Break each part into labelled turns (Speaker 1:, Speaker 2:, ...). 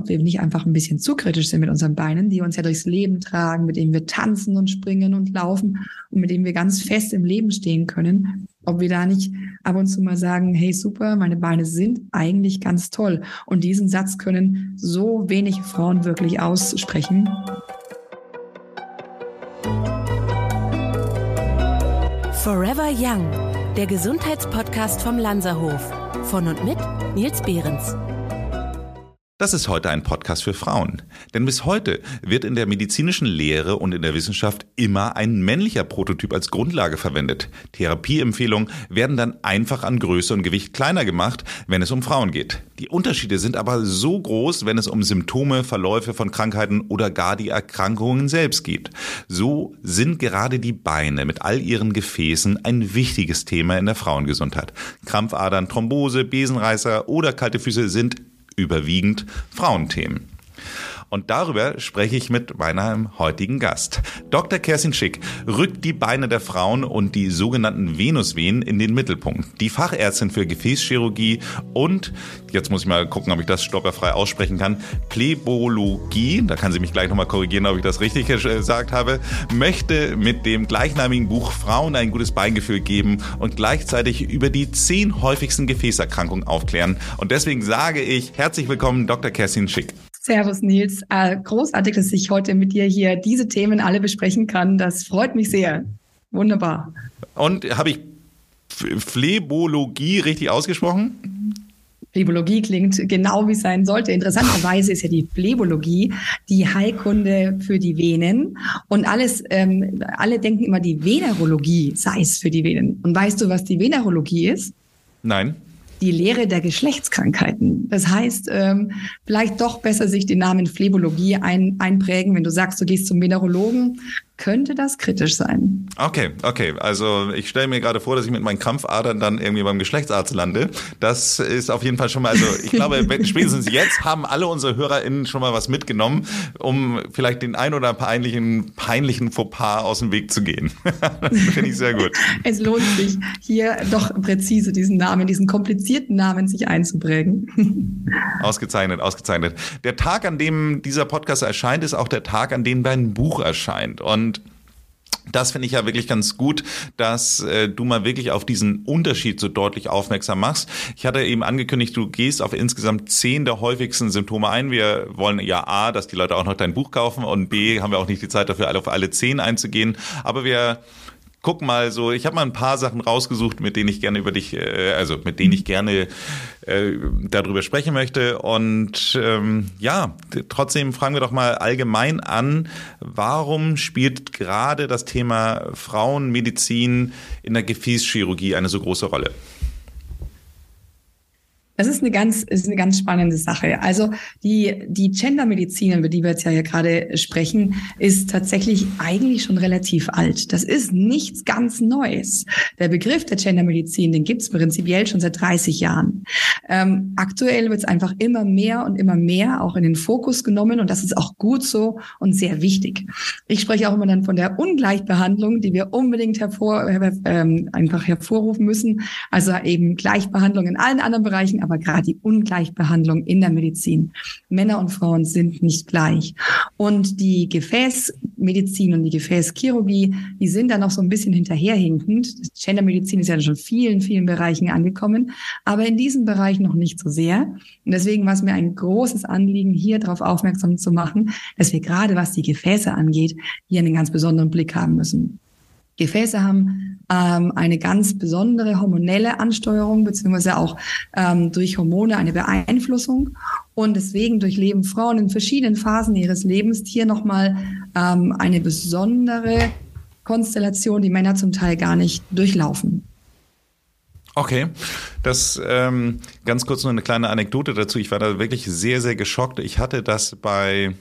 Speaker 1: ob wir nicht einfach ein bisschen zu kritisch sind mit unseren Beinen, die uns ja durchs Leben tragen, mit denen wir tanzen und springen und laufen und mit denen wir ganz fest im Leben stehen können. Ob wir da nicht ab und zu mal sagen, hey super, meine Beine sind eigentlich ganz toll. Und diesen Satz können so wenig Frauen wirklich aussprechen.
Speaker 2: Forever Young, der Gesundheitspodcast vom Lanzerhof. Von und mit Nils Behrens.
Speaker 3: Das ist heute ein Podcast für Frauen. Denn bis heute wird in der medizinischen Lehre und in der Wissenschaft immer ein männlicher Prototyp als Grundlage verwendet. Therapieempfehlungen werden dann einfach an Größe und Gewicht kleiner gemacht, wenn es um Frauen geht. Die Unterschiede sind aber so groß, wenn es um Symptome, Verläufe von Krankheiten oder gar die Erkrankungen selbst geht. So sind gerade die Beine mit all ihren Gefäßen ein wichtiges Thema in der Frauengesundheit. Krampfadern, Thrombose, Besenreißer oder kalte Füße sind überwiegend Frauenthemen. Und darüber spreche ich mit meinem heutigen Gast. Dr. Kerstin Schick rückt die Beine der Frauen und die sogenannten Venusvenen in den Mittelpunkt. Die Fachärztin für Gefäßchirurgie und, jetzt muss ich mal gucken, ob ich das stopperfrei aussprechen kann, Plebologie, da kann sie mich gleich nochmal korrigieren, ob ich das richtig gesagt habe, möchte mit dem gleichnamigen Buch Frauen ein gutes Beingefühl geben und gleichzeitig über die zehn häufigsten Gefäßerkrankungen aufklären. Und deswegen sage ich herzlich willkommen, Dr. Kerstin Schick.
Speaker 1: Servus Nils, äh, großartig, dass ich heute mit dir hier diese Themen alle besprechen kann. Das freut mich sehr. Wunderbar.
Speaker 3: Und habe ich Phlebologie richtig ausgesprochen?
Speaker 1: Phlebologie klingt genau wie es sein sollte. Interessanterweise ist ja die Phlebologie die Heilkunde für die Venen und alles, ähm, alle denken immer, die Venerologie sei es für die Venen. Und weißt du, was die Venerologie ist?
Speaker 3: Nein
Speaker 1: die Lehre der Geschlechtskrankheiten. Das heißt, ähm, vielleicht doch besser sich den Namen Phlebologie ein, einprägen, wenn du sagst, du gehst zum Mineralogen, könnte das kritisch sein.
Speaker 3: Okay, okay. Also ich stelle mir gerade vor, dass ich mit meinen Krampfadern dann irgendwie beim Geschlechtsarzt lande. Das ist auf jeden Fall schon mal, also ich glaube, spätestens jetzt haben alle unsere HörerInnen schon mal was mitgenommen, um vielleicht den ein oder peinlichen, peinlichen Fauxpas aus dem Weg zu gehen. das finde ich sehr gut.
Speaker 1: Es lohnt sich, hier doch präzise diesen Namen, diesen komplizierten Namen sich einzuprägen.
Speaker 3: ausgezeichnet, ausgezeichnet. Der Tag, an dem dieser Podcast erscheint, ist auch der Tag, an dem dein Buch erscheint. Und und das finde ich ja wirklich ganz gut, dass äh, du mal wirklich auf diesen Unterschied so deutlich aufmerksam machst. Ich hatte eben angekündigt, du gehst auf insgesamt zehn der häufigsten Symptome ein. Wir wollen ja A, dass die Leute auch noch dein Buch kaufen und B, haben wir auch nicht die Zeit dafür, auf alle zehn einzugehen. Aber wir guck mal so, ich habe mal ein paar Sachen rausgesucht, mit denen ich gerne über dich, äh, also mit denen ich gerne äh, darüber sprechen möchte. Und ähm, ja, trotzdem fragen wir doch mal allgemein an, warum spielt gerade das Thema Frauenmedizin in der Gefäßchirurgie eine so große Rolle?
Speaker 1: Das ist eine ganz, ist eine ganz spannende Sache. Also die, die Gendermedizin, über die wir jetzt ja hier gerade sprechen, ist tatsächlich eigentlich schon relativ alt. Das ist nichts ganz Neues. Der Begriff der Gendermedizin, den gibt es prinzipiell schon seit 30 Jahren. Ähm, aktuell wird es einfach immer mehr und immer mehr auch in den Fokus genommen und das ist auch gut so und sehr wichtig. Ich spreche auch immer dann von der Ungleichbehandlung, die wir unbedingt hervor, äh, einfach hervorrufen müssen. Also eben Gleichbehandlung in allen anderen Bereichen, aber gerade die Ungleichbehandlung in der Medizin. Männer und Frauen sind nicht gleich. Und die Gefäßmedizin und die Gefäßchirurgie, die sind da noch so ein bisschen hinterherhinkend. Gendermedizin ist ja schon vielen, vielen Bereichen angekommen, aber in diesem Bereich noch nicht so sehr. Und deswegen war es mir ein großes Anliegen, hier darauf aufmerksam zu machen, dass wir gerade was die Gefäße angeht, hier einen ganz besonderen Blick haben müssen. Gefäße haben ähm, eine ganz besondere hormonelle Ansteuerung, beziehungsweise auch ähm, durch Hormone eine Beeinflussung. Und deswegen durchleben Frauen in verschiedenen Phasen ihres Lebens hier nochmal ähm, eine besondere Konstellation, die Männer zum Teil gar nicht durchlaufen.
Speaker 3: Okay, das ähm, ganz kurz nur eine kleine Anekdote dazu. Ich war da wirklich sehr, sehr geschockt. Ich hatte das bei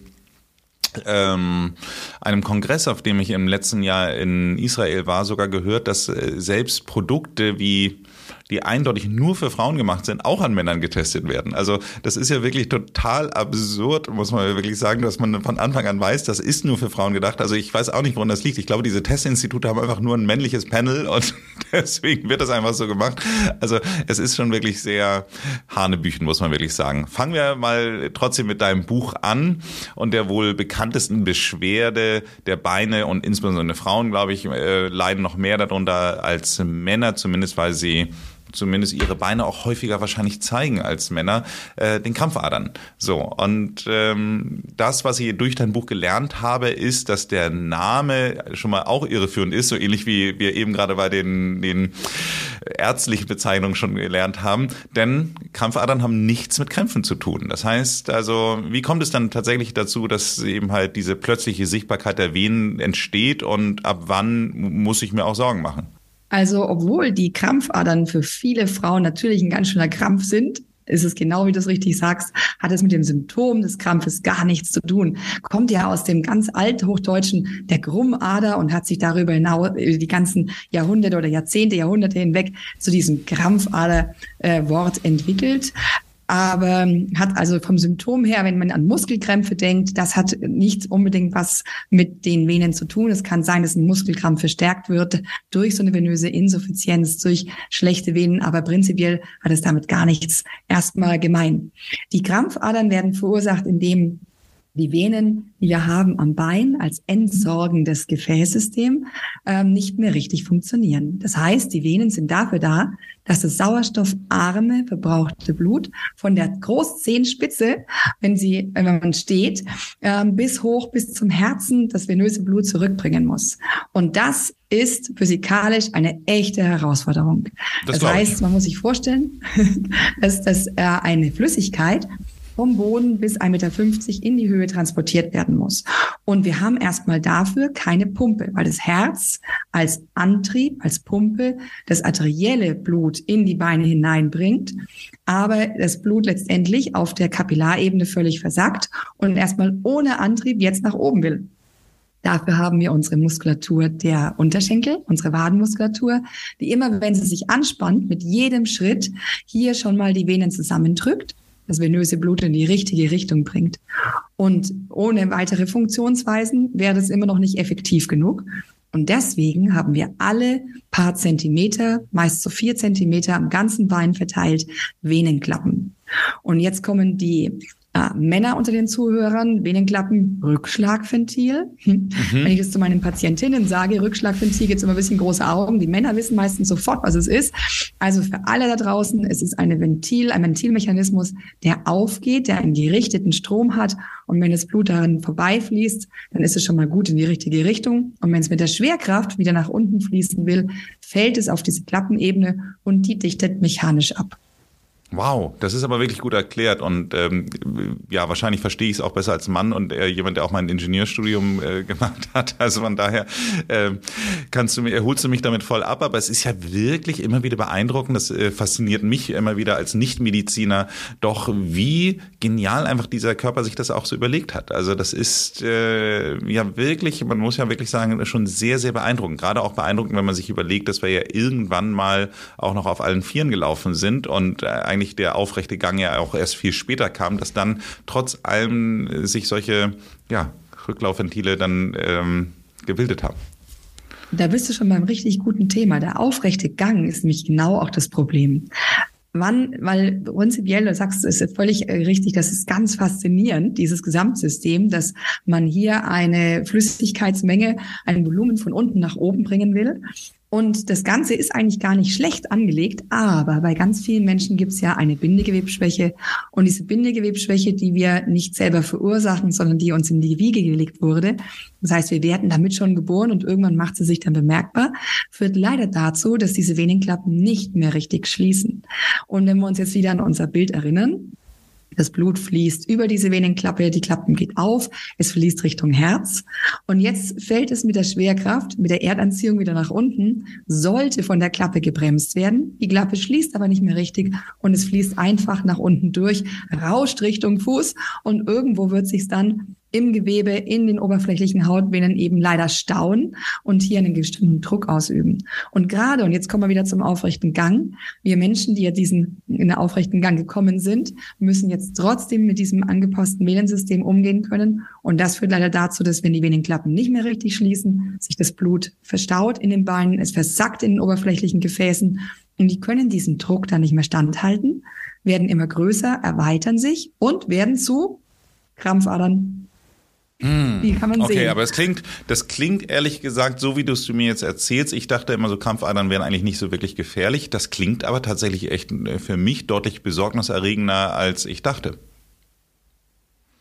Speaker 3: ähm, einem Kongress, auf dem ich im letzten Jahr in Israel war, sogar gehört, dass äh, selbst Produkte wie die eindeutig nur für Frauen gemacht sind, auch an Männern getestet werden. Also das ist ja wirklich total absurd, muss man wirklich sagen, dass man von Anfang an weiß, das ist nur für Frauen gedacht. Also ich weiß auch nicht, woran das liegt. Ich glaube, diese Testinstitute haben einfach nur ein männliches Panel und Deswegen wird das einfach so gemacht. Also es ist schon wirklich sehr Hanebüchen, muss man wirklich sagen. Fangen wir mal trotzdem mit deinem Buch an und der wohl bekanntesten Beschwerde der Beine und insbesondere Frauen, glaube ich, äh, leiden noch mehr darunter als Männer, zumindest weil sie zumindest ihre Beine auch häufiger wahrscheinlich zeigen als Männer, äh, den Krampfadern. So, und ähm, das, was ich durch dein Buch gelernt habe, ist, dass der Name schon mal auch irreführend ist, so ähnlich wie wir eben gerade bei den, den ärztlichen Bezeichnungen schon gelernt haben. Denn Krampfadern haben nichts mit Krämpfen zu tun. Das heißt also, wie kommt es dann tatsächlich dazu, dass eben halt diese plötzliche Sichtbarkeit der Venen entsteht und ab wann muss ich mir auch Sorgen machen?
Speaker 1: Also, obwohl die Krampfadern für viele Frauen natürlich ein ganz schöner Krampf sind, ist es genau wie du es richtig sagst, hat es mit dem Symptom des Krampfes gar nichts zu tun. Kommt ja aus dem ganz althochdeutschen der Grummader und hat sich darüber hinaus die ganzen Jahrhunderte oder Jahrzehnte, Jahrhunderte hinweg zu diesem Krampfader-Wort äh, entwickelt aber hat also vom Symptom her, wenn man an Muskelkrämpfe denkt, das hat nicht unbedingt was mit den Venen zu tun. Es kann sein, dass ein Muskelkrampf verstärkt wird durch so eine venöse Insuffizienz, durch schlechte Venen, aber prinzipiell hat es damit gar nichts erstmal gemein. Die Krampfadern werden verursacht, indem die Venen, die wir haben am Bein als entsorgendes Gefäßsystem, ähm, nicht mehr richtig funktionieren. Das heißt, die Venen sind dafür da, dass das sauerstoffarme, verbrauchte Blut von der Großzehenspitze, wenn sie, wenn man steht, ähm, bis hoch bis zum Herzen das venöse Blut zurückbringen muss. Und das ist physikalisch eine echte Herausforderung. Das, das heißt, man muss sich vorstellen, dass, dass äh, eine Flüssigkeit vom Boden bis 1,50 Meter in die Höhe transportiert werden muss. Und wir haben erstmal dafür keine Pumpe, weil das Herz als Antrieb, als Pumpe das arterielle Blut in die Beine hineinbringt, aber das Blut letztendlich auf der Kapillarebene völlig versackt und erstmal ohne Antrieb jetzt nach oben will. Dafür haben wir unsere Muskulatur der Unterschenkel, unsere Wadenmuskulatur, die immer, wenn sie sich anspannt, mit jedem Schritt hier schon mal die Venen zusammendrückt das venöse Blut in die richtige Richtung bringt. Und ohne weitere Funktionsweisen wäre das immer noch nicht effektiv genug. Und deswegen haben wir alle paar Zentimeter, meist so vier Zentimeter am ganzen Bein verteilt, Venenklappen. Und jetzt kommen die äh, Männer unter den Zuhörern, Venenklappen, Rückschlagventil. Mhm. Wenn ich das zu meinen Patientinnen sage, Rückschlagventil, gibt es immer ein bisschen große Augen. Die Männer wissen meistens sofort, was es ist. Also für alle da draußen, es ist eine Ventil, ein Ventilmechanismus, der aufgeht, der einen gerichteten Strom hat. Und wenn das Blut darin vorbeifließt, dann ist es schon mal gut in die richtige Richtung. Und wenn es mit der Schwerkraft wieder nach unten fließen will, fällt es auf diese Klappenebene und die dichtet mechanisch ab.
Speaker 3: Wow, das ist aber wirklich gut erklärt und ähm, ja, wahrscheinlich verstehe ich es auch besser als Mann und äh, jemand, der auch mein Ingenieurstudium äh, gemacht hat. Also von daher äh, kannst du mir, erholst du mich damit voll ab, aber es ist ja wirklich immer wieder beeindruckend. Das äh, fasziniert mich immer wieder als Nichtmediziner, doch wie genial einfach dieser Körper sich das auch so überlegt hat. Also das ist äh, ja wirklich, man muss ja wirklich sagen, schon sehr, sehr beeindruckend. Gerade auch beeindruckend, wenn man sich überlegt, dass wir ja irgendwann mal auch noch auf allen Vieren gelaufen sind und äh, eigentlich der aufrechte Gang ja auch erst viel später kam, dass dann trotz allem sich solche ja, Rücklaufventile dann ähm, gebildet haben.
Speaker 1: Da bist du schon beim richtig guten Thema. Der aufrechte Gang ist nämlich genau auch das Problem. Wann, weil prinzipiell, du sagst, es ist völlig äh, richtig, das ist ganz faszinierend, dieses Gesamtsystem, dass man hier eine Flüssigkeitsmenge, ein Volumen von unten nach oben bringen will. Und das Ganze ist eigentlich gar nicht schlecht angelegt, aber bei ganz vielen Menschen gibt es ja eine Bindegewebsschwäche. Und diese Bindegewebsschwäche, die wir nicht selber verursachen, sondern die uns in die Wiege gelegt wurde, das heißt, wir werden damit schon geboren und irgendwann macht sie sich dann bemerkbar, führt leider dazu, dass diese Venenklappen nicht mehr richtig schließen. Und wenn wir uns jetzt wieder an unser Bild erinnern, das Blut fließt über diese Venenklappe, die Klappen geht auf, es fließt Richtung Herz. Und jetzt fällt es mit der Schwerkraft, mit der Erdanziehung wieder nach unten, sollte von der Klappe gebremst werden. Die Klappe schließt aber nicht mehr richtig und es fließt einfach nach unten durch, rauscht Richtung Fuß und irgendwo wird sich dann im Gewebe, in den oberflächlichen Hautvenen eben leider stauen und hier einen bestimmten Druck ausüben. Und gerade, und jetzt kommen wir wieder zum aufrechten Gang, wir Menschen, die ja diesen in den aufrechten Gang gekommen sind, müssen jetzt trotzdem mit diesem angepassten Venensystem umgehen können. Und das führt leider dazu, dass wenn die Venenklappen nicht mehr richtig schließen, sich das Blut verstaut in den Beinen, es versackt in den oberflächlichen Gefäßen und die können diesem Druck dann nicht mehr standhalten, werden immer größer, erweitern sich und werden zu Krampfadern,
Speaker 3: Wie kann man okay, sehen. aber es klingt, das klingt ehrlich gesagt, so wie du es mir jetzt erzählst. Ich dachte immer so, Krampfadern wären eigentlich nicht so wirklich gefährlich. Das klingt aber tatsächlich echt äh, für mich deutlich besorgniserregender, als ich dachte.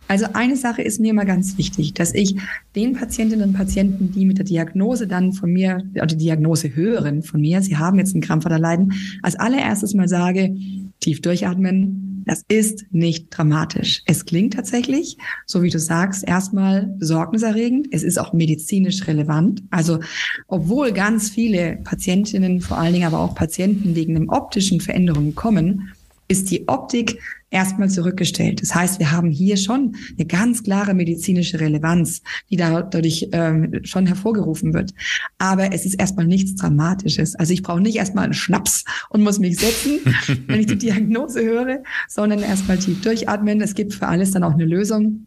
Speaker 1: Also eine Sache ist mir immer ganz wichtig, dass ich den Patientinnen und Patienten, die mit der Diagnose dann von mir, oder die Diagnose hören von mir, sie haben jetzt ein Krampfaderleiden, als allererstes mal sage, tief durchatmen, das ist nicht dramatisch. Es klingt tatsächlich, so wie du sagst, erstmal besorgniserregend. Es ist auch medizinisch relevant. Also, obwohl ganz viele Patientinnen, vor allen Dingen aber auch Patienten wegen einem optischen Veränderungen kommen, ist die Optik erstmal zurückgestellt. Das heißt, wir haben hier schon eine ganz klare medizinische Relevanz, die dadurch ähm, schon hervorgerufen wird. Aber es ist erstmal nichts Dramatisches. Also ich brauche nicht erstmal einen Schnaps und muss mich setzen, wenn ich die Diagnose höre, sondern erstmal tief durchatmen. Es gibt für alles dann auch eine Lösung.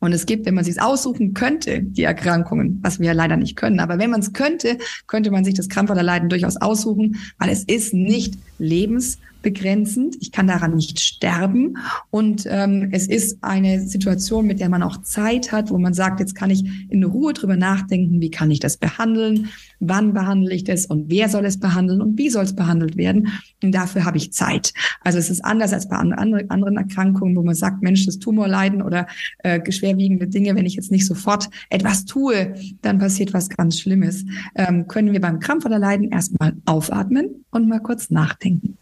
Speaker 1: Und es gibt, wenn man sich aussuchen könnte, die Erkrankungen, was wir ja leider nicht können, aber wenn man es könnte, könnte man sich das Krampfaderleiden durchaus aussuchen, weil es ist nicht lebens- begrenzend. Ich kann daran nicht sterben. Und ähm, es ist eine Situation, mit der man auch Zeit hat, wo man sagt, jetzt kann ich in Ruhe drüber nachdenken, wie kann ich das behandeln, wann behandle ich das und wer soll es behandeln und wie soll es behandelt werden. Und dafür habe ich Zeit. Also es ist anders als bei anderen Erkrankungen, wo man sagt, Mensch, das Tumorleiden oder äh, schwerwiegende Dinge, wenn ich jetzt nicht sofort etwas tue, dann passiert was ganz Schlimmes. Ähm, können wir beim Krampfaderleiden erstmal aufatmen und mal kurz nachdenken.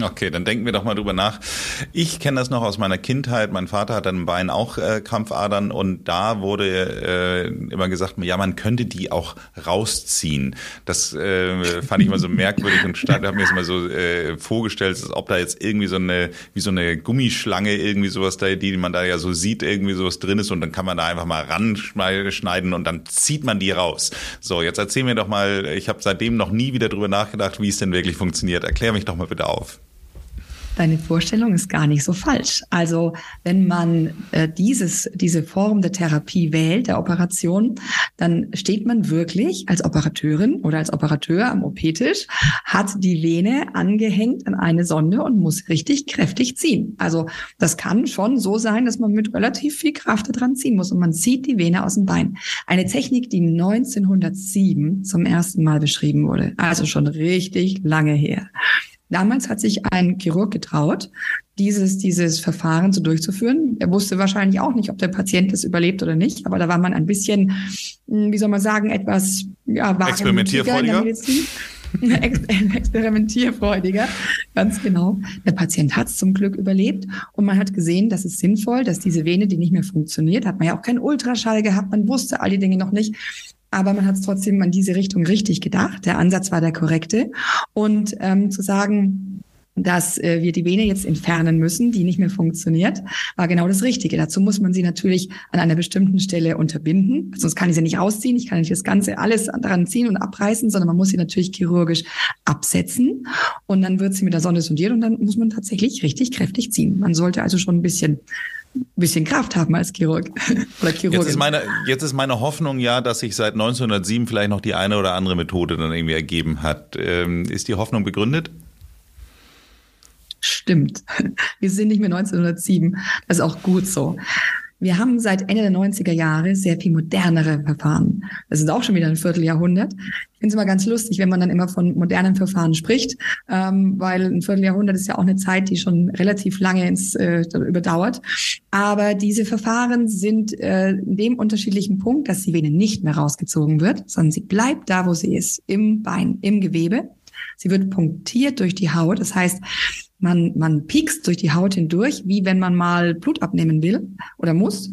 Speaker 3: Okay, dann denken wir doch mal drüber nach. Ich kenne das noch aus meiner Kindheit. Mein Vater hat an den Beinen auch äh, Krampfadern und da wurde äh, immer gesagt, ja, man könnte die auch rausziehen. Das äh, fand ich immer so merkwürdig und habe mir das mal so äh, vorgestellt, als ob da jetzt irgendwie so eine, wie so eine Gummischlange, irgendwie sowas da, die man da ja so sieht, irgendwie sowas drin ist und dann kann man da einfach mal ranschneiden und dann zieht man die raus. So, jetzt erzähl mir doch mal, ich habe seitdem noch nie wieder drüber nachgedacht, wie es denn wirklich funktioniert. Erklär mich doch mal bitte auf.
Speaker 1: Deine Vorstellung ist gar nicht so falsch. Also wenn man äh, dieses, diese Form der Therapie wählt, der Operation, dann steht man wirklich als Operateurin oder als Operateur am OP-Tisch, hat die Vene angehängt an eine Sonde und muss richtig kräftig ziehen. Also das kann schon so sein, dass man mit relativ viel Kraft daran ziehen muss und man zieht die Vene aus dem Bein. Eine Technik, die 1907 zum ersten Mal beschrieben wurde. Also schon richtig lange her. Damals hat sich ein Chirurg getraut, dieses, dieses Verfahren so durchzuführen. Er wusste wahrscheinlich auch nicht, ob der Patient das überlebt oder nicht, aber da war man ein bisschen, hm, wie soll man sagen, etwas ja,
Speaker 3: experimentierfreudiger.
Speaker 1: experimentierfreudiger, ganz genau. Der Patient hat es zum Glück überlebt und man hat gesehen, dass es sinnvoll, dass diese Vene, die nicht mehr funktioniert, hat man ja auch keinen Ultraschall gehabt, man wusste all die Dinge noch nicht, aber man hat es trotzdem in diese Richtung richtig gedacht. Der Ansatz war der korrekte. Und ähm, zu sagen, dass äh, wir die Vene jetzt entfernen müssen, die nicht mehr funktioniert, war genau das Richtige. Dazu muss man sie natürlich an einer bestimmten Stelle unterbinden. Sonst kann ich sie nicht rausziehen. Ich kann nicht das Ganze alles daran ziehen und abreißen, sondern man muss sie natürlich chirurgisch absetzen. Und dann wird sie mit der Sonne sondiert und dann muss man tatsächlich richtig kräftig ziehen. Man sollte also schon ein bisschen bisschen Kraft haben als Chirurg
Speaker 3: oder Chirurgin. Jetzt ist, meine, jetzt ist meine Hoffnung ja, dass sich seit 1907 vielleicht noch die eine oder andere Methode dann irgendwie ergeben hat. Ähm, ist die Hoffnung begründet?
Speaker 1: Stimmt. Wir sind nicht mehr 1907. Das ist auch gut so. Wir haben seit Ende der 90er Jahre sehr viel modernere Verfahren. Das ist auch schon wieder ein Vierteljahrhundert. Ich finde es immer ganz lustig, wenn man dann immer von modernen Verfahren spricht, ähm, weil ein Vierteljahrhundert ist ja auch eine Zeit, die schon relativ lange ins äh, überdauert. Aber diese Verfahren sind äh, in dem unterschiedlichen Punkt, dass die Vene nicht mehr rausgezogen wird, sondern sie bleibt da, wo sie ist, im Bein, im Gewebe. Sie wird punktiert durch die Haut. Das heißt, man, man piekst durch die Haut hindurch, wie wenn man mal Blut abnehmen will oder muss.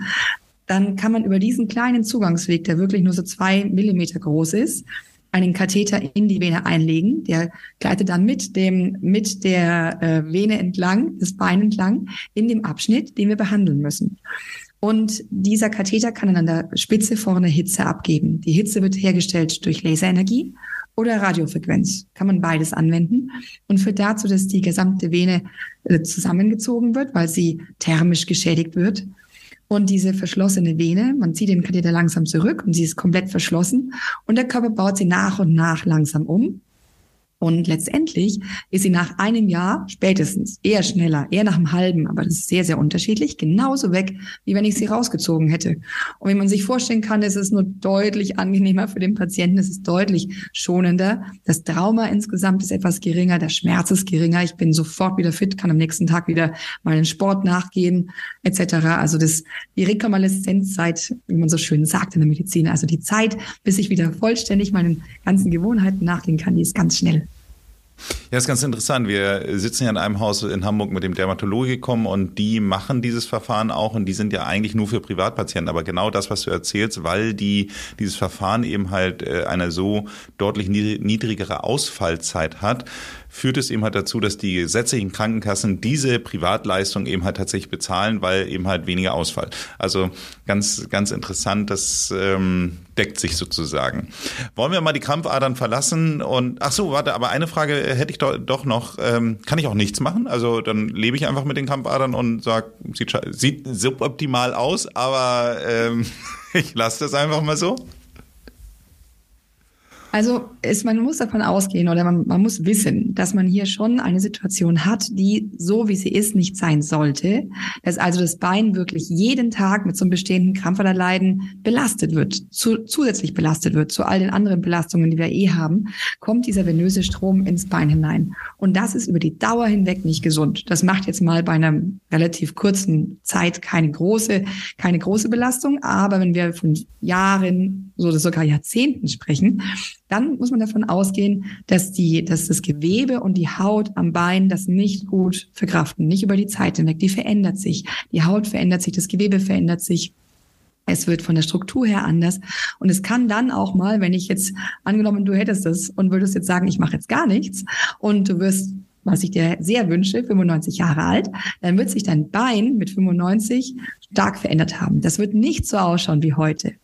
Speaker 1: Dann kann man über diesen kleinen Zugangsweg, der wirklich nur so zwei Millimeter groß ist, einen Katheter in die Vene einlegen. Der gleitet dann mit dem, mit der äh, Vene entlang, das Bein entlang, in dem Abschnitt, den wir behandeln müssen. Und dieser Katheter kann dann an der Spitze vorne Hitze abgeben. Die Hitze wird hergestellt durch Laserenergie oder Radiofrequenz. Kann man beides anwenden und führt dazu, dass die gesamte Vene äh, zusammengezogen wird, weil sie thermisch geschädigt wird. Und diese verschlossene Vene, man zieht den Katheter langsam zurück und sie ist komplett verschlossen und der Körper baut sie nach und nach langsam um und letztendlich ist sie nach einem Jahr spätestens, eher schneller, eher nach einem halben, aber das ist sehr, sehr unterschiedlich, genauso weg, wie wenn ich sie rausgezogen hätte. Und wie man sich vorstellen kann, ist es nur deutlich angenehmer für den Patienten, es ist deutlich schonender. Das Trauma insgesamt ist etwas geringer, der Schmerz ist geringer. Ich bin sofort wieder fit, kann am nächsten Tag wieder meinen Sport nachgehen, etc. Also das, die Rekonvaleszenzzeit, wie man so schön sagt in der Medizin, also die Zeit, bis ich wieder vollständig meinen ganzen Gewohnheiten nachgehen kann, die ist ganz schnell.
Speaker 3: Ja, ist ganz interessant. Wir sitzen ja in einem Haus in Hamburg mit dem Dermatologikum und die machen dieses Verfahren auch und die sind ja eigentlich nur für Privatpatienten. Aber genau das, was du erzählst, weil die dieses Verfahren eben halt äh, eine so deutlich niedrigere Ausfallzeit hat, führt es eben halt dazu, dass die gesetzlichen Krankenkassen diese Privatleistung eben halt tatsächlich bezahlen, weil eben halt weniger Ausfall. Also ganz, ganz interessant, das ähm, deckt sich sozusagen. Wollen wir mal die Krampfadern verlassen und ach so, warte, aber eine Frage hätte ich doch, doch noch. Ähm, kann ich auch nichts machen? Also dann lebe ich einfach mit den Krampfadern und sag, sieht, sieht suboptimal aus, aber ähm, ich lasse das einfach mal so.
Speaker 1: Also ist, man muss davon ausgehen oder man, man muss wissen, dass man hier schon eine Situation hat, die so wie sie ist nicht sein sollte. Dass also das Bein wirklich jeden Tag mit so einem bestehenden Krampfaderleiden belastet wird, zu, zusätzlich belastet wird zu all den anderen Belastungen, die wir eh haben, kommt dieser venöse Strom ins Bein hinein. Und das ist über die Dauer hinweg nicht gesund. Das macht jetzt mal bei einer relativ kurzen Zeit keine große, keine große Belastung. Aber wenn wir von Jahren oder sogar Jahrzehnten sprechen, dann muss man davon ausgehen, dass die, dass das Gewebe und die Haut am Bein das nicht gut verkraften, nicht über die Zeit hinweg. Die verändert sich. Die Haut verändert sich, das Gewebe verändert sich. Es wird von der Struktur her anders. Und es kann dann auch mal, wenn ich jetzt angenommen, du hättest es und würdest jetzt sagen, ich mache jetzt gar nichts und du wirst was ich dir sehr wünsche, 95 Jahre alt, dann wird sich dein Bein mit 95 stark verändert haben. Das wird nicht so ausschauen wie heute.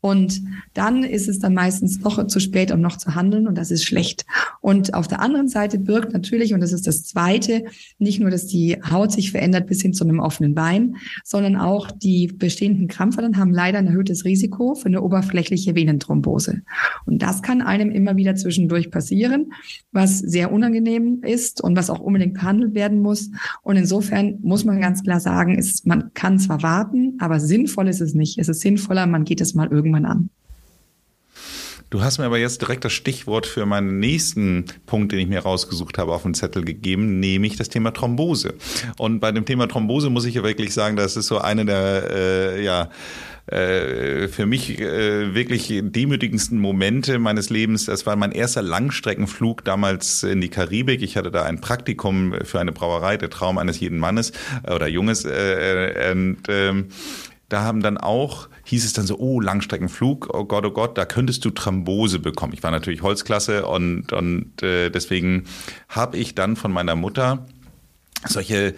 Speaker 1: Und dann ist es dann meistens noch zu spät, um noch zu handeln und das ist schlecht. Und auf der anderen Seite birgt natürlich, und das ist das Zweite, nicht nur, dass die Haut sich verändert bis hin zu einem offenen Bein, sondern auch die bestehenden Krampfadern haben leider ein erhöhtes Risiko für eine oberflächliche Venenthrombose. Und das kann einem immer wieder zwischendurch passieren, was sehr unangenehm ist und was auch unbedingt behandelt werden muss. Und insofern muss man ganz klar sagen, ist, man kann zwar warten, aber sinnvoll ist es nicht. Es ist sinnvoller, man geht es mal irgendwann an.
Speaker 3: Du hast mir aber jetzt direkt das Stichwort für meinen nächsten Punkt, den ich mir rausgesucht habe, auf den Zettel gegeben, nämlich das Thema Thrombose. Und bei dem Thema Thrombose muss ich ja wirklich sagen, das ist so eine der, äh, ja, äh, für mich äh, wirklich demütigendsten Momente meines Lebens. Das war mein erster Langstreckenflug damals in die Karibik. Ich hatte da ein Praktikum für eine Brauerei, der Traum eines jeden Mannes äh, oder Junges. Äh, und, ähm, da haben dann auch, hieß es dann so, oh, Langstreckenflug, oh Gott, oh Gott, da könntest du Thrombose bekommen. Ich war natürlich Holzklasse und, und äh, deswegen habe ich dann von meiner Mutter solche, äh,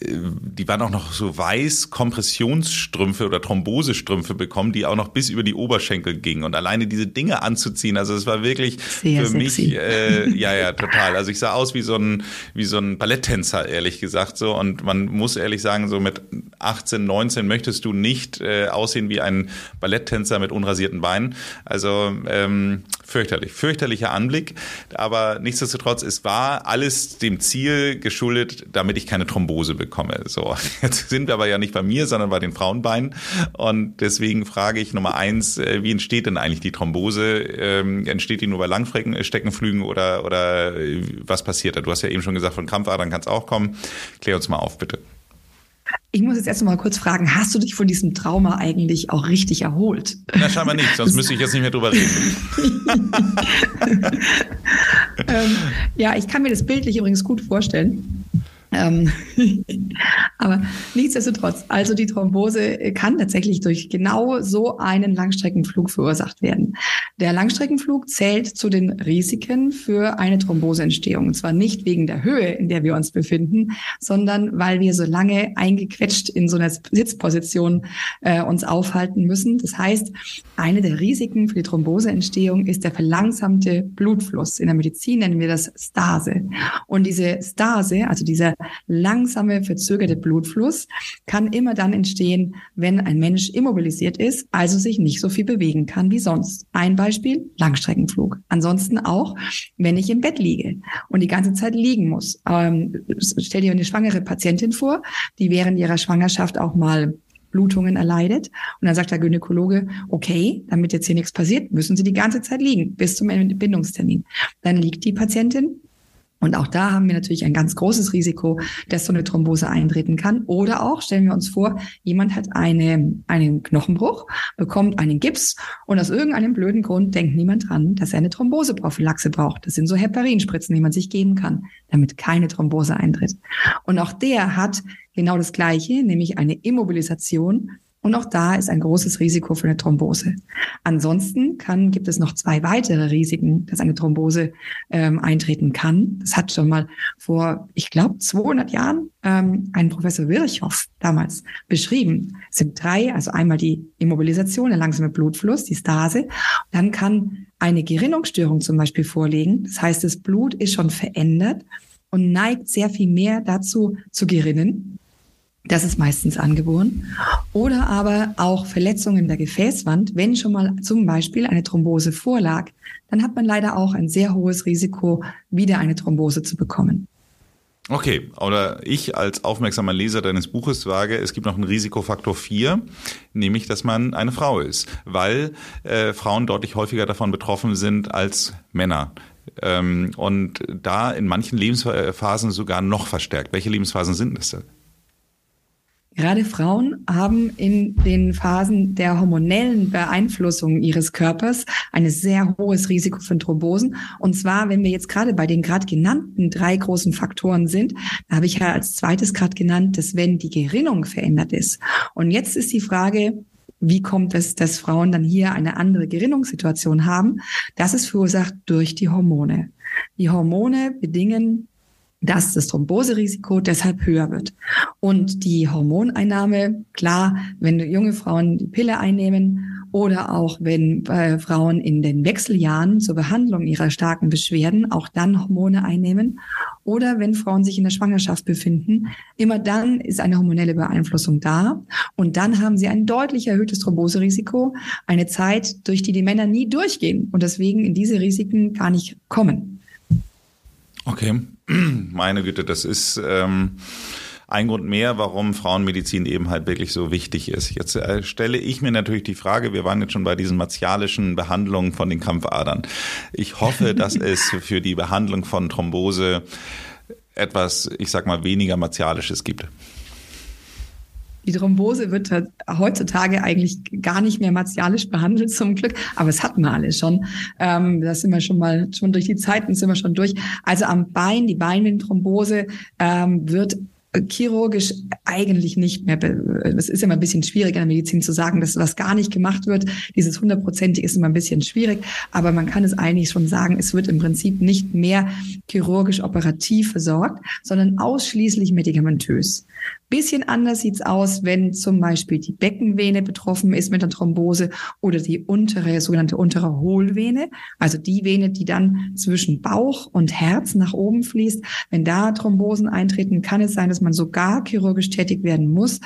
Speaker 3: die waren auch noch so weiß Kompressionsstrümpfe oder Thrombosestrümpfe bekommen, die auch noch bis über die Oberschenkel gingen. Und alleine diese Dinge anzuziehen, also es war wirklich Sehr für sexy. mich, äh, ja, ja, total. Also ich sah aus wie so ein, wie so ein Balletttänzer, ehrlich gesagt, so. Und man muss ehrlich sagen, so mit 18, 19 möchtest du nicht äh, aussehen wie ein Balletttänzer mit unrasierten Beinen. Also ähm, fürchterlich, fürchterlicher Anblick. Aber nichtsdestotrotz, es war alles dem Ziel geschuldet, damit ich keine Thrombose bekomme. So, jetzt sind wir aber ja nicht bei mir, sondern bei den Frauenbeinen. Und deswegen frage ich Nummer eins, äh, wie entsteht denn eigentlich die Thrombose? Ähm, entsteht die nur bei Langstreckenflügen oder, oder äh, was passiert da? Du hast ja eben schon gesagt, von Krampfadern kann es auch kommen. Klär uns mal auf, bitte.
Speaker 1: Ich muss jetzt erst mal kurz fragen, hast du dich von diesem Trauma eigentlich auch richtig erholt?
Speaker 3: Na, scheinbar nicht, sonst müsste ich jetzt nicht mehr drüber reden.
Speaker 1: ähm, ja, ich kann mir das bildlich übrigens gut vorstellen. Ähm, aber nichtsdestotrotz, also die Thrombose kann tatsächlich durch genau so einen Langstreckenflug verursacht werden. Der Langstreckenflug zählt zu den Risiken für eine Thromboseentstehung. Und zwar nicht wegen der Höhe, in der wir uns befinden, sondern weil wir so lange eingequetscht in so einer Sitzposition äh, uns aufhalten müssen. Das heißt, eine der Risiken für die Thromboseentstehung ist der verlangsamte Blutfluss. In der Medizin nennen wir das Stase. Und diese Stase, also dieser langsame, verzögerte Blutfluss kann immer dann entstehen, wenn ein Mensch immobilisiert ist, also sich nicht so viel bewegen kann wie sonst. Ein Beispiel, Langstreckenflug. Ansonsten auch, wenn ich im Bett liege und die ganze Zeit liegen muss. Ähm, stell dir eine schwangere Patientin vor, die während ihrer Schwangerschaft auch mal Blutungen erleidet. Und dann sagt der Gynäkologe, okay, damit jetzt hier nichts passiert, müssen Sie die ganze Zeit liegen bis zum Entbindungstermin. Dann liegt die Patientin und auch da haben wir natürlich ein ganz großes Risiko, dass so eine Thrombose eintreten kann. Oder auch, stellen wir uns vor, jemand hat eine, einen Knochenbruch, bekommt einen Gips und aus irgendeinem blöden Grund denkt niemand dran, dass er eine Thromboseprophylaxe braucht. Das sind so Heparinspritzen, die man sich geben kann, damit keine Thrombose eintritt. Und auch der hat genau das Gleiche, nämlich eine Immobilisation und auch da ist ein großes Risiko für eine Thrombose. Ansonsten kann, gibt es noch zwei weitere Risiken, dass eine Thrombose ähm, eintreten kann. Das hat schon mal vor, ich glaube, 200 Jahren ähm, ein Professor Virchow damals beschrieben. Es sind drei, also einmal die Immobilisation, der langsame Blutfluss, die Stase. Dann kann eine Gerinnungsstörung zum Beispiel vorliegen. Das heißt, das Blut ist schon verändert und neigt sehr viel mehr dazu zu gerinnen. Das ist meistens angeboren. Oder aber auch Verletzungen der Gefäßwand. Wenn schon mal zum Beispiel eine Thrombose vorlag, dann hat man leider auch ein sehr hohes Risiko, wieder eine Thrombose zu bekommen.
Speaker 3: Okay, oder ich als aufmerksamer Leser deines Buches wage, es gibt noch einen Risikofaktor 4, nämlich, dass man eine Frau ist, weil äh, Frauen deutlich häufiger davon betroffen sind als Männer. Ähm, und da in manchen Lebensphasen sogar noch verstärkt. Welche Lebensphasen sind das denn?
Speaker 1: Gerade Frauen haben in den Phasen der hormonellen Beeinflussung ihres Körpers ein sehr hohes Risiko für Thrombosen. Und zwar, wenn wir jetzt gerade bei den gerade genannten drei großen Faktoren sind, da habe ich ja als zweites gerade genannt, dass wenn die Gerinnung verändert ist. Und jetzt ist die Frage, wie kommt es, dass Frauen dann hier eine andere Gerinnungssituation haben? Das ist verursacht durch die Hormone. Die Hormone bedingen dass das Thromboserisiko deshalb höher wird. Und die Hormoneinnahme, klar, wenn junge Frauen die Pille einnehmen oder auch wenn äh, Frauen in den Wechseljahren zur Behandlung ihrer starken Beschwerden auch dann Hormone einnehmen oder wenn Frauen sich in der Schwangerschaft befinden, immer dann ist eine hormonelle Beeinflussung da und dann haben sie ein deutlich erhöhtes Thromboserisiko, eine Zeit, durch die die Männer nie durchgehen und deswegen in diese Risiken gar nicht kommen.
Speaker 3: Okay, meine Güte, das ist ähm, ein Grund mehr, warum Frauenmedizin eben halt wirklich so wichtig ist. Jetzt äh, stelle ich mir natürlich die Frage, wir waren jetzt schon bei diesen martialischen Behandlungen von den Krampfadern. Ich hoffe, dass es für die Behandlung von Thrombose etwas, ich sag mal, weniger martialisches gibt.
Speaker 1: Die Thrombose wird heutzutage eigentlich gar nicht mehr martialisch behandelt, zum Glück. Aber es hatten wir alle schon. Ähm, da sind wir schon mal, schon durch die Zeiten sind wir schon durch. Also am Bein, die Beinvenenthrombose ähm, wird chirurgisch eigentlich nicht mehr, es ist immer ein bisschen schwierig in der Medizin zu sagen, dass was gar nicht gemacht wird. Dieses hundertprozentig ist immer ein bisschen schwierig, aber man kann es eigentlich schon sagen, es wird im Prinzip nicht mehr chirurgisch operativ versorgt, sondern ausschließlich medikamentös. Bisschen anders sieht's aus, wenn zum Beispiel die Beckenvene betroffen ist mit der Thrombose oder die untere, sogenannte untere Hohlvene, also die Vene, die dann zwischen Bauch und Herz nach oben fließt. Wenn da Thrombosen eintreten, kann es sein, dass man sogar chirurgisch tätig werden muss.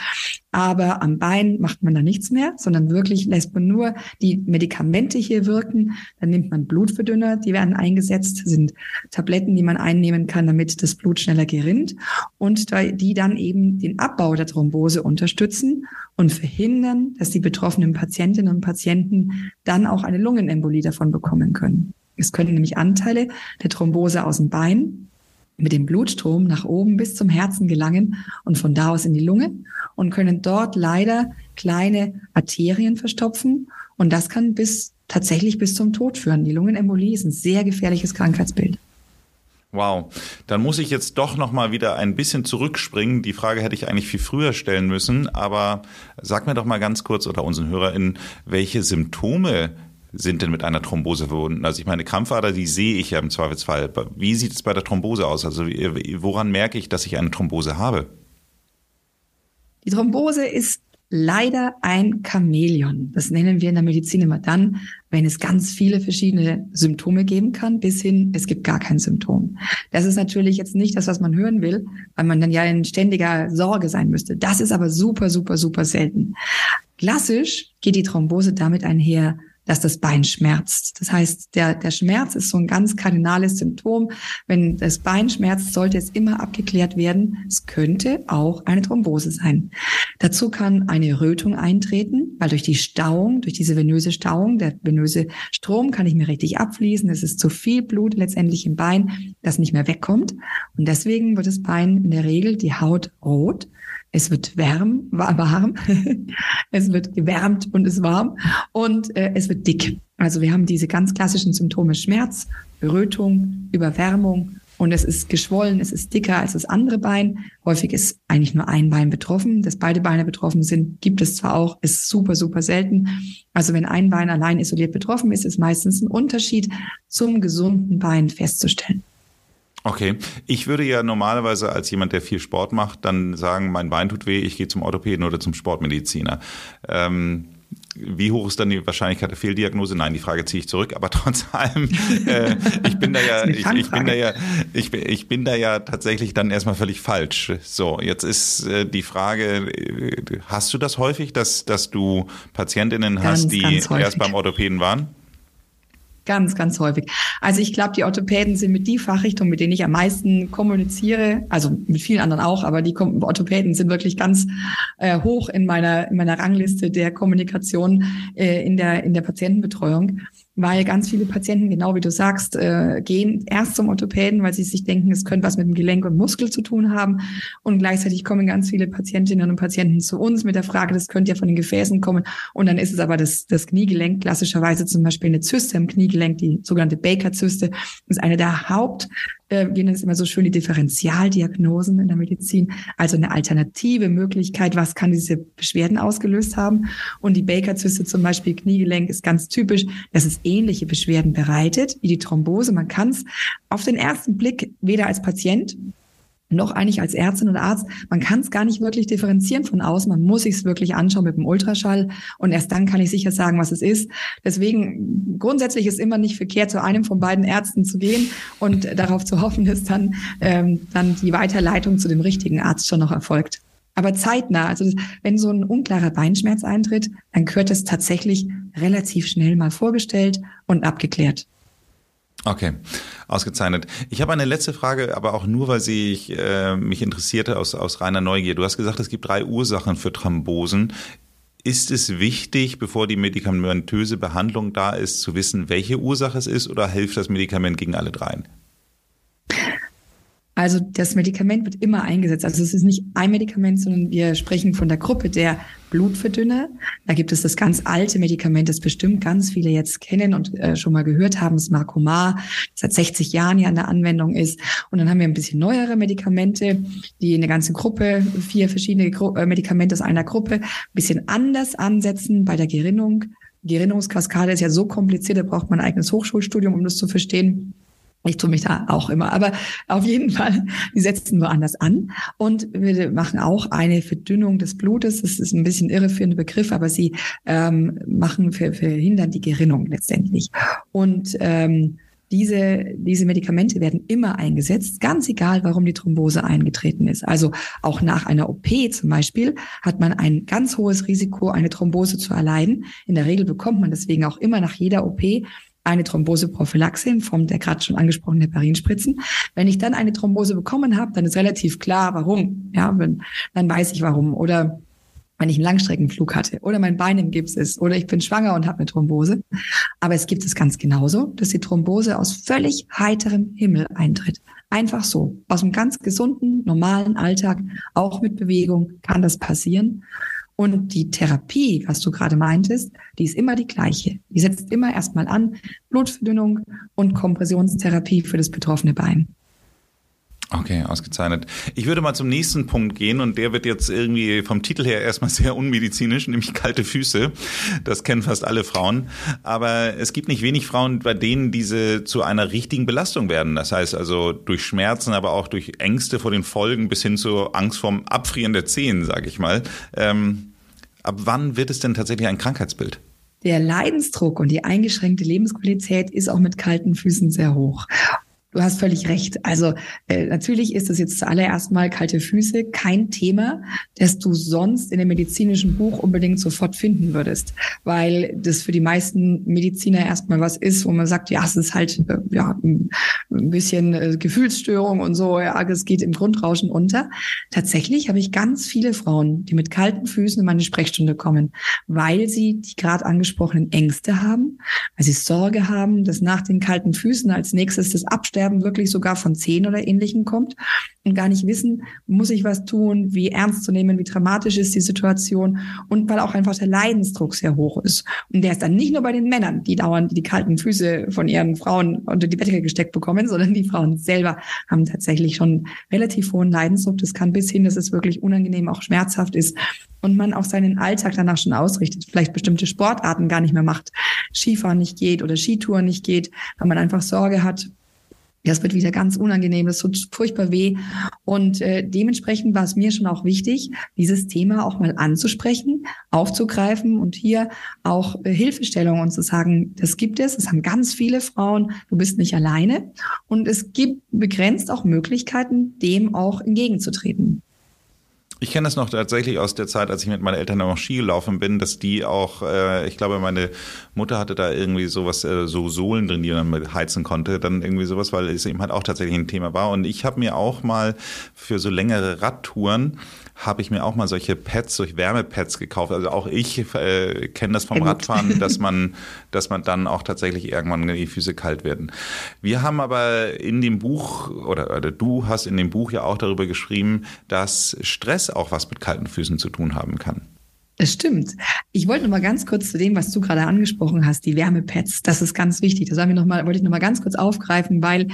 Speaker 1: Aber am Bein macht man da nichts mehr, sondern wirklich lässt man nur die Medikamente hier wirken. Dann nimmt man Blutverdünner, die werden eingesetzt, sind Tabletten, die man einnehmen kann, damit das Blut schneller gerinnt und die dann eben den Abbau der Thrombose unterstützen und verhindern, dass die betroffenen Patientinnen und Patienten dann auch eine Lungenembolie davon bekommen können. Es können nämlich Anteile der Thrombose aus dem Bein mit dem Blutstrom nach oben bis zum Herzen gelangen und von da aus in die Lunge und können dort leider kleine Arterien verstopfen und das kann bis tatsächlich bis zum Tod führen. Die Lungenembolie ist ein sehr gefährliches Krankheitsbild.
Speaker 3: Wow, dann muss ich jetzt doch noch mal wieder ein bisschen zurückspringen. Die Frage hätte ich eigentlich viel früher stellen müssen, aber sag mir doch mal ganz kurz oder unseren HörerInnen, welche Symptome sind denn mit einer Thrombose verbunden? Also ich meine, Krampfader, die sehe ich ja im Zweifelsfall. Wie sieht es bei der Thrombose aus? Also woran merke ich, dass ich eine Thrombose habe?
Speaker 1: Die Thrombose ist leider ein Chamäleon. Das nennen wir in der Medizin immer dann, wenn es ganz viele verschiedene Symptome geben kann, bis hin, es gibt gar kein Symptom. Das ist natürlich jetzt nicht das, was man hören will, weil man dann ja in ständiger Sorge sein müsste. Das ist aber super, super, super selten. Klassisch geht die Thrombose damit einher, dass das Bein schmerzt. Das heißt, der, der Schmerz ist so ein ganz kardinales Symptom. Wenn das Bein schmerzt, sollte es immer abgeklärt werden. Es könnte auch eine Thrombose sein. Dazu kann eine Rötung eintreten, weil durch die Stauung, durch diese venöse Stauung, der venöse Strom kann nicht mehr richtig abfließen. Es ist zu viel Blut letztendlich im Bein, das nicht mehr wegkommt. Und deswegen wird das Bein in der Regel die Haut rot es wird wärm, warm, es wird gewärmt und ist warm und äh, es wird dick. Also wir haben diese ganz klassischen Symptome Schmerz, Rötung, Überwärmung und es ist geschwollen, es ist dicker als das andere Bein. Häufig ist eigentlich nur ein Bein betroffen. Dass beide Beine betroffen sind, gibt es zwar auch, ist super, super selten. Also wenn ein Bein allein isoliert betroffen ist, ist meistens ein Unterschied zum gesunden Bein festzustellen.
Speaker 3: Okay, ich würde ja normalerweise als jemand, der viel Sport macht, dann sagen, mein Bein tut weh, ich gehe zum Orthopäden oder zum Sportmediziner. Ähm, wie hoch ist dann die Wahrscheinlichkeit der Fehldiagnose? Nein, die Frage ziehe ich zurück. Aber trotz allem, äh, ich bin da ja, ich, ich, bin da ja, ich, ich bin da ja tatsächlich dann erstmal völlig falsch. So, jetzt ist äh, die Frage: äh, Hast du das häufig, dass dass du Patientinnen ganz, hast, die erst beim Orthopäden waren?
Speaker 1: Ganz, ganz häufig. Also ich glaube, die Orthopäden sind mit die Fachrichtung, mit denen ich am meisten kommuniziere, also mit vielen anderen auch, aber die Orthopäden sind wirklich ganz äh, hoch in meiner, in meiner Rangliste der Kommunikation äh, in, der, in der Patientenbetreuung weil ganz viele Patienten, genau wie du sagst, äh, gehen erst zum Orthopäden, weil sie sich denken, es könnte was mit dem Gelenk und Muskel zu tun haben. Und gleichzeitig kommen ganz viele Patientinnen und Patienten zu uns mit der Frage, das könnte ja von den Gefäßen kommen. Und dann ist es aber das, das Kniegelenk, klassischerweise zum Beispiel eine Zyste im Kniegelenk, die sogenannte Baker-Zyste, ist eine der Haupt äh, wir nennen es immer so schön die Differentialdiagnosen in der Medizin, also eine alternative Möglichkeit, was kann diese Beschwerden ausgelöst haben. Und die Baker-Zyste zum Beispiel, Kniegelenk, ist ganz typisch, dass es ähnliche Beschwerden bereitet wie die Thrombose. Man kann es auf den ersten Blick weder als Patient noch eigentlich als Ärztin oder Arzt, man kann es gar nicht wirklich differenzieren von außen. Man muss sich es wirklich anschauen mit dem Ultraschall und erst dann kann ich sicher sagen, was es ist. Deswegen grundsätzlich ist immer nicht verkehrt, zu einem von beiden Ärzten zu gehen und darauf zu hoffen, dass dann ähm, dann die Weiterleitung zu dem richtigen Arzt schon noch erfolgt. Aber zeitnah, also wenn so ein unklarer Beinschmerz eintritt, dann gehört es tatsächlich relativ schnell mal vorgestellt und abgeklärt.
Speaker 3: Okay, ausgezeichnet. Ich habe eine letzte Frage, aber auch nur, weil sie ich, äh, mich interessierte aus, aus reiner Neugier. Du hast gesagt, es gibt drei Ursachen für Thrombosen. Ist es wichtig, bevor die medikamentöse Behandlung da ist, zu wissen, welche Ursache es ist oder hilft das Medikament gegen alle dreien?
Speaker 1: Also das Medikament wird immer eingesetzt. Also es ist nicht ein Medikament, sondern wir sprechen von der Gruppe der Blutverdünner. Da gibt es das ganz alte Medikament, das bestimmt ganz viele jetzt kennen und äh, schon mal gehört haben, das Marcomar, das seit 60 Jahren ja in der Anwendung ist. Und dann haben wir ein bisschen neuere Medikamente, die eine ganze Gruppe, vier verschiedene Gru äh, Medikamente aus einer Gruppe, ein bisschen anders ansetzen bei der Gerinnung. Gerinnungskaskade ist ja so kompliziert, da braucht man ein eigenes Hochschulstudium, um das zu verstehen. Ich tue mich da auch immer. Aber auf jeden Fall, die setzen nur anders an. Und wir machen auch eine Verdünnung des Blutes. Das ist ein bisschen irreführender Begriff, aber sie ähm, machen, verhindern die Gerinnung letztendlich. Und ähm, diese, diese Medikamente werden immer eingesetzt, ganz egal, warum die Thrombose eingetreten ist. Also auch nach einer OP zum Beispiel hat man ein ganz hohes Risiko, eine Thrombose zu erleiden. In der Regel bekommt man deswegen auch immer nach jeder OP eine Thromboseprophylaxe in Form der gerade schon angesprochenen Heparinspritzen. Wenn ich dann eine Thrombose bekommen habe, dann ist relativ klar, warum. Ja, wenn, dann weiß ich warum. Oder wenn ich einen Langstreckenflug hatte oder mein Bein im Gips ist oder ich bin schwanger und habe eine Thrombose. Aber es gibt es ganz genauso, dass die Thrombose aus völlig heiterem Himmel eintritt. Einfach so. Aus einem ganz gesunden, normalen Alltag, auch mit Bewegung, kann das passieren. Und die Therapie, was du gerade meintest, die ist immer die gleiche. Die setzt immer erstmal an Blutverdünnung und Kompressionstherapie für das betroffene Bein.
Speaker 3: Okay, ausgezeichnet. Ich würde mal zum nächsten Punkt gehen und der wird jetzt irgendwie vom Titel her erstmal sehr unmedizinisch, nämlich kalte Füße. Das kennen fast alle Frauen. Aber es gibt nicht wenig Frauen, bei denen diese zu einer richtigen Belastung werden. Das heißt also durch Schmerzen, aber auch durch Ängste vor den Folgen bis hin zur Angst vorm Abfrieren der Zehen, sage ich mal. Ähm, ab wann wird es denn tatsächlich ein Krankheitsbild?
Speaker 1: Der Leidensdruck und die eingeschränkte Lebensqualität ist auch mit kalten Füßen sehr hoch. Du hast völlig recht. Also äh, natürlich ist das jetzt zuallererst mal kalte Füße kein Thema, das du sonst in dem medizinischen Buch unbedingt sofort finden würdest, weil das für die meisten Mediziner erstmal was ist, wo man sagt, ja, es ist halt äh, ja ein bisschen äh, Gefühlsstörung und so, ja, es geht im Grundrauschen unter. Tatsächlich habe ich ganz viele Frauen, die mit kalten Füßen in meine Sprechstunde kommen, weil sie die gerade angesprochenen Ängste haben, weil sie Sorge haben, dass nach den kalten Füßen als nächstes das Abstellen Sterben wirklich sogar von Zehen oder Ähnlichem kommt und gar nicht wissen, muss ich was tun, wie ernst zu nehmen, wie dramatisch ist die Situation und weil auch einfach der Leidensdruck sehr hoch ist. Und der ist dann nicht nur bei den Männern, die dauernd die kalten Füße von ihren Frauen unter die Bettdecke gesteckt bekommen, sondern die Frauen selber haben tatsächlich schon relativ hohen Leidensdruck. Das kann bis hin, dass es wirklich unangenehm, auch schmerzhaft ist und man auch seinen Alltag danach schon ausrichtet, vielleicht bestimmte Sportarten gar nicht mehr macht, Skifahren nicht geht oder Skitouren nicht geht, weil man einfach Sorge hat, das wird wieder ganz unangenehm, das tut furchtbar weh. Und äh, dementsprechend war es mir schon auch wichtig, dieses Thema auch mal anzusprechen, aufzugreifen und hier auch äh, Hilfestellung und zu sagen, das gibt es, es haben ganz viele Frauen, du bist nicht alleine. Und es gibt begrenzt auch Möglichkeiten, dem auch entgegenzutreten.
Speaker 3: Ich kenne das noch tatsächlich aus der Zeit, als ich mit meinen Eltern noch Ski gelaufen bin, dass die auch, äh, ich glaube, meine Mutter hatte da irgendwie sowas, äh, so Sohlen drin, die man mit heizen konnte, dann irgendwie sowas, weil es eben halt auch tatsächlich ein Thema war. Und ich habe mir auch mal für so längere Radtouren habe ich mir auch mal solche Pads, solche Wärmepads gekauft. Also auch ich äh, kenne das vom Radfahren, dass man, dass man dann auch tatsächlich irgendwann die Füße kalt werden. Wir haben aber in dem Buch oder, oder du hast in dem Buch ja auch darüber geschrieben, dass Stress auch was mit kalten Füßen zu tun haben kann.
Speaker 1: Das stimmt. Ich wollte noch mal ganz kurz zu dem, was du gerade angesprochen hast, die Wärmepads. Das ist ganz wichtig. Das wollte ich noch mal ganz kurz aufgreifen, weil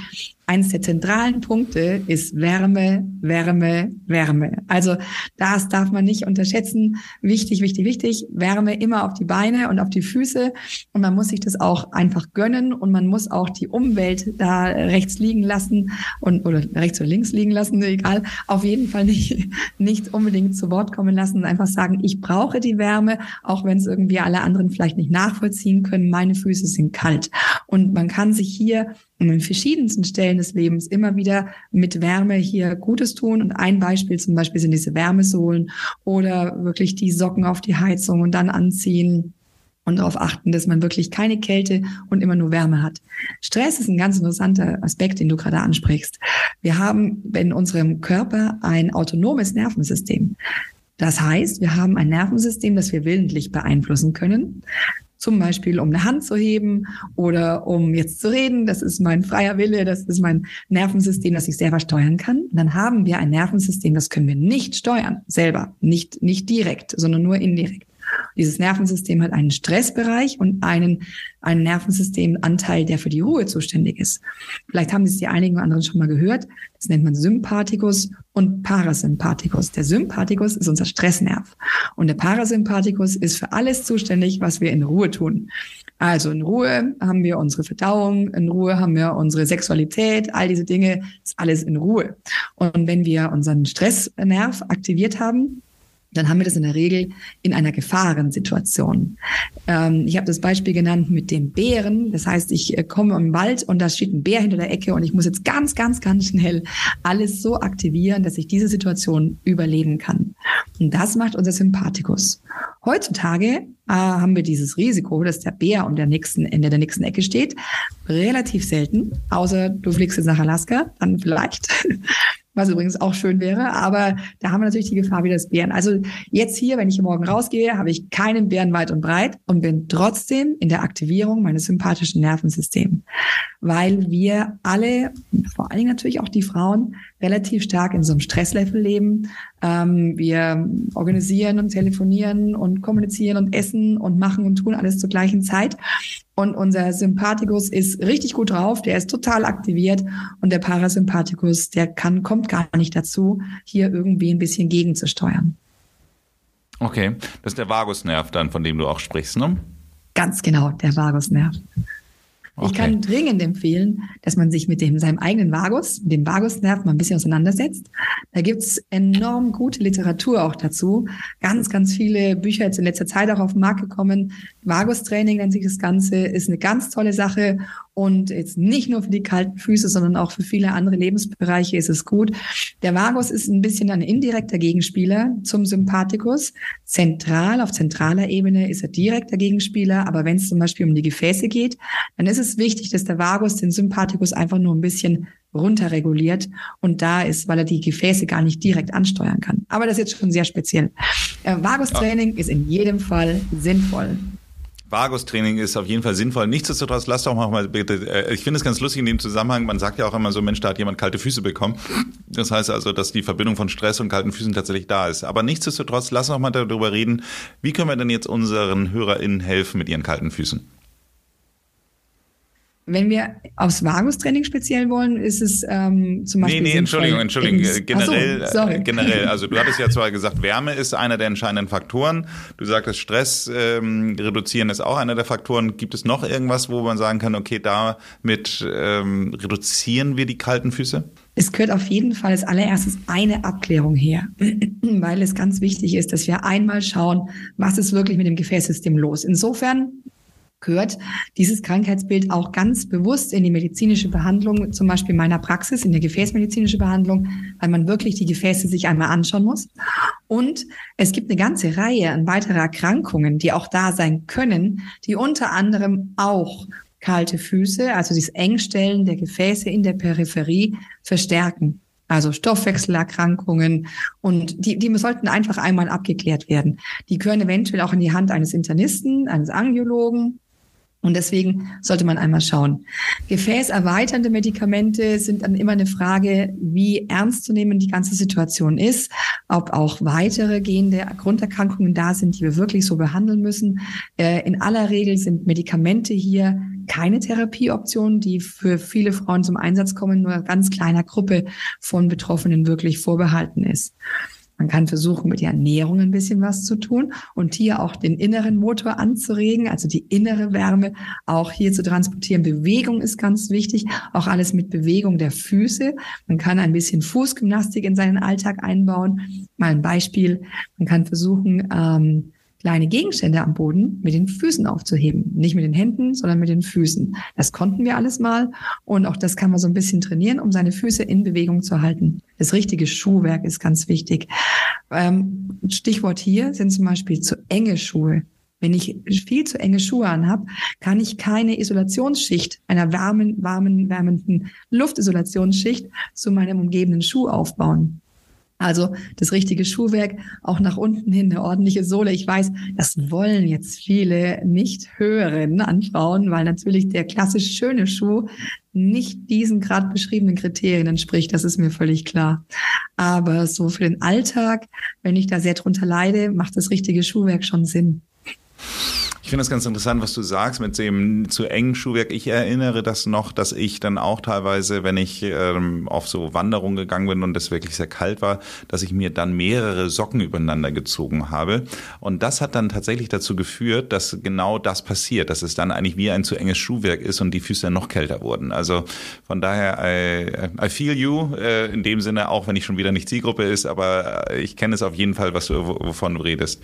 Speaker 1: eines der zentralen Punkte ist Wärme, Wärme, Wärme. Also das darf man nicht unterschätzen. Wichtig, wichtig, wichtig. Wärme immer auf die Beine und auf die Füße. Und man muss sich das auch einfach gönnen und man muss auch die Umwelt da rechts liegen lassen und oder rechts oder links liegen lassen, egal. Auf jeden Fall nicht, nicht unbedingt zu Wort kommen lassen und einfach sagen, ich brauche die Wärme, auch wenn es irgendwie alle anderen vielleicht nicht nachvollziehen können. Meine Füße sind kalt. Und man kann sich hier und in verschiedensten Stellen des Lebens immer wieder mit Wärme hier Gutes tun. Und ein Beispiel zum Beispiel sind diese Wärmesohlen oder wirklich die Socken auf die Heizung und dann anziehen und darauf achten, dass man wirklich keine Kälte und immer nur Wärme hat. Stress ist ein ganz interessanter Aspekt, den du gerade ansprichst. Wir haben in unserem Körper ein autonomes Nervensystem. Das heißt, wir haben ein Nervensystem, das wir willentlich beeinflussen können. Zum Beispiel, um eine Hand zu heben oder um jetzt zu reden. Das ist mein freier Wille, das ist mein Nervensystem, das ich selber steuern kann. Und dann haben wir ein Nervensystem, das können wir nicht steuern, selber, nicht, nicht direkt, sondern nur indirekt. Dieses Nervensystem hat einen Stressbereich und einen, einen Nervensystemanteil, der für die Ruhe zuständig ist. Vielleicht haben Sie es die einigen anderen schon mal gehört. Das nennt man Sympathikus und Parasympathikus. Der Sympathikus ist unser Stressnerv und der Parasympathikus ist für alles zuständig, was wir in Ruhe tun. Also in Ruhe haben wir unsere Verdauung, in Ruhe haben wir unsere Sexualität, all diese Dinge, ist alles in Ruhe. Und wenn wir unseren Stressnerv aktiviert haben, dann haben wir das in der Regel in einer Gefahrensituation. Ähm, ich habe das Beispiel genannt mit dem Bären. Das heißt, ich äh, komme im Wald und da steht ein Bär hinter der Ecke und ich muss jetzt ganz, ganz, ganz schnell alles so aktivieren, dass ich diese Situation überleben kann. Und das macht unser Sympathikus. Heutzutage äh, haben wir dieses Risiko, dass der Bär um der nächsten Ende der nächsten Ecke steht, relativ selten, außer du fliegst jetzt nach Alaska, dann vielleicht was übrigens auch schön wäre, aber da haben wir natürlich die Gefahr wie das Bären. Also jetzt hier, wenn ich morgen rausgehe, habe ich keinen Bären weit und breit und bin trotzdem in der Aktivierung meines sympathischen Nervensystems, weil wir alle, vor allen Dingen natürlich auch die Frauen, relativ stark in so einem Stresslevel leben. Ähm, wir organisieren und telefonieren und kommunizieren und essen und machen und tun alles zur gleichen Zeit. Und unser Sympathikus ist richtig gut drauf, der ist total aktiviert und der Parasympathikus, der kann, kommt gar nicht dazu, hier irgendwie ein bisschen gegenzusteuern.
Speaker 3: Okay, das ist der Vagusnerv dann, von dem du auch sprichst, ne?
Speaker 1: Ganz genau, der Vagusnerv. Okay. Ich kann dringend empfehlen, dass man sich mit dem, seinem eigenen Vagus, dem Vagusnerv mal ein bisschen auseinandersetzt. Da gibt's enorm gute Literatur auch dazu. Ganz, ganz viele Bücher jetzt in letzter Zeit auch auf den Markt gekommen. Vagus-Training nennt sich das Ganze, ist eine ganz tolle Sache und jetzt nicht nur für die kalten Füße, sondern auch für viele andere Lebensbereiche ist es gut. Der Vagus ist ein bisschen ein indirekter Gegenspieler zum Sympathikus. Zentral, auf zentraler Ebene ist er direkter Gegenspieler. Aber wenn es zum Beispiel um die Gefäße geht, dann ist es wichtig, dass der Vagus den Sympathikus einfach nur ein bisschen runterreguliert und da ist, weil er die Gefäße gar nicht direkt ansteuern kann. Aber das ist jetzt schon sehr speziell. Äh, Vagus-Training ist in jedem Fall sinnvoll.
Speaker 3: Vagus-Training ist auf jeden Fall sinnvoll. Nichtsdestotrotz, lass doch mal bitte, äh, ich finde es ganz lustig in dem Zusammenhang, man sagt ja auch immer so, Mensch, da hat jemand kalte Füße bekommen. Das heißt also, dass die Verbindung von Stress und kalten Füßen tatsächlich da ist. Aber nichtsdestotrotz, lass doch mal darüber reden, wie können wir denn jetzt unseren HörerInnen helfen mit ihren kalten Füßen?
Speaker 1: Wenn wir aufs Vagus-Training speziell wollen, ist es ähm, zum Beispiel.
Speaker 3: Nee, nee, Entschuldigung, Entschuldigung. Generell, so, äh, generell, also du hattest ja zwar gesagt, Wärme ist einer der entscheidenden Faktoren. Du sagtest, Stress ähm, reduzieren ist auch einer der Faktoren. Gibt es noch irgendwas, wo man sagen kann, okay, damit ähm, reduzieren wir die kalten Füße?
Speaker 1: Es gehört auf jeden Fall als allererstes eine Abklärung her, weil es ganz wichtig ist, dass wir einmal schauen, was ist wirklich mit dem Gefäßsystem los. Insofern gehört dieses Krankheitsbild auch ganz bewusst in die medizinische Behandlung, zum Beispiel meiner Praxis, in der gefäßmedizinische Behandlung, weil man wirklich die Gefäße sich einmal anschauen muss. Und es gibt eine ganze Reihe an weiterer Erkrankungen, die auch da sein können, die unter anderem auch kalte Füße, also das Engstellen der Gefäße in der Peripherie verstärken. Also Stoffwechselerkrankungen und die, die sollten einfach einmal abgeklärt werden. Die gehören eventuell auch in die Hand eines Internisten, eines Angiologen und deswegen sollte man einmal schauen. Gefäßerweiternde Medikamente sind dann immer eine Frage, wie ernst zu nehmen die ganze Situation ist, ob auch weitere gehende Grunderkrankungen da sind, die wir wirklich so behandeln müssen. Äh, in aller Regel sind Medikamente hier keine Therapieoption, die für viele Frauen zum Einsatz kommen, nur ganz kleiner Gruppe von Betroffenen wirklich vorbehalten ist. Man kann versuchen, mit der Ernährung ein bisschen was zu tun und hier auch den inneren Motor anzuregen, also die innere Wärme auch hier zu transportieren. Bewegung ist ganz wichtig, auch alles mit Bewegung der Füße. Man kann ein bisschen Fußgymnastik in seinen Alltag einbauen. Mal ein Beispiel. Man kann versuchen, ähm, kleine Gegenstände am Boden mit den Füßen aufzuheben. Nicht mit den Händen, sondern mit den Füßen. Das konnten wir alles mal und auch das kann man so ein bisschen trainieren, um seine Füße in Bewegung zu halten. Das richtige Schuhwerk ist ganz wichtig. Ähm, Stichwort hier sind zum Beispiel zu enge Schuhe. Wenn ich viel zu enge Schuhe anhab, kann ich keine Isolationsschicht, einer warmen, warmen, wärmenden Luftisolationsschicht zu meinem umgebenden Schuh aufbauen. Also das richtige Schuhwerk, auch nach unten hin eine ordentliche Sohle. Ich weiß, das wollen jetzt viele nicht hören an Frauen, weil natürlich der klassisch schöne Schuh nicht diesen gerade beschriebenen Kriterien entspricht. Das ist mir völlig klar. Aber so für den Alltag, wenn ich da sehr drunter leide, macht das richtige Schuhwerk schon Sinn.
Speaker 3: Ich finde das ganz interessant, was du sagst mit dem zu engen Schuhwerk. Ich erinnere das noch, dass ich dann auch teilweise, wenn ich ähm, auf so Wanderungen gegangen bin und es wirklich sehr kalt war, dass ich mir dann mehrere Socken übereinander gezogen habe. Und das hat dann tatsächlich dazu geführt, dass genau das passiert, dass es dann eigentlich wie ein zu enges Schuhwerk ist und die Füße noch kälter wurden. Also von daher, I, I feel you, äh, in dem Sinne, auch wenn ich schon wieder nicht Zielgruppe ist, aber ich kenne es auf jeden Fall, was du, wovon du redest.